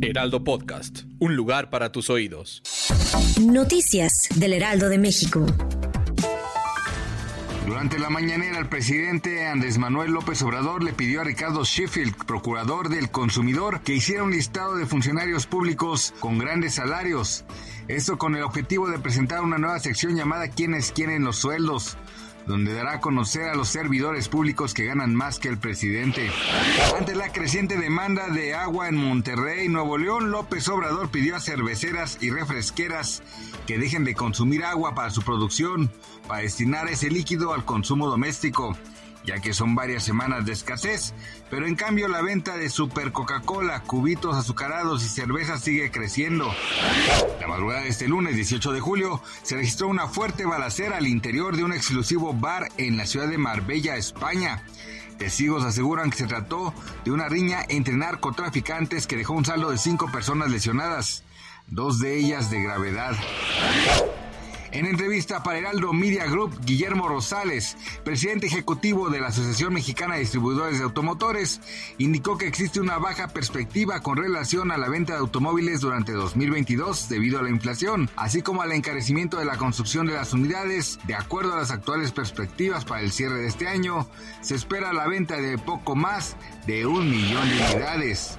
Heraldo Podcast, un lugar para tus oídos. Noticias del Heraldo de México. Durante la mañanera, el presidente Andrés Manuel López Obrador le pidió a Ricardo Sheffield, procurador del consumidor, que hiciera un listado de funcionarios públicos con grandes salarios. Esto con el objetivo de presentar una nueva sección llamada Quienes quieren los sueldos donde dará a conocer a los servidores públicos que ganan más que el presidente. Ante la creciente demanda de agua en Monterrey, Nuevo León, López Obrador pidió a cerveceras y refresqueras que dejen de consumir agua para su producción, para destinar ese líquido al consumo doméstico ya que son varias semanas de escasez, pero en cambio la venta de Super Coca-Cola, cubitos azucarados y cerveza sigue creciendo. La madrugada de este lunes 18 de julio se registró una fuerte balacera al interior de un exclusivo bar en la ciudad de Marbella, España. Testigos aseguran que se trató de una riña entre narcotraficantes que dejó un saldo de cinco personas lesionadas, dos de ellas de gravedad. En entrevista para Heraldo Media Group, Guillermo Rosales, presidente ejecutivo de la Asociación Mexicana de Distribuidores de Automotores, indicó que existe una baja perspectiva con relación a la venta de automóviles durante 2022 debido a la inflación, así como al encarecimiento de la construcción de las unidades. De acuerdo a las actuales perspectivas para el cierre de este año, se espera la venta de poco más de un millón de unidades.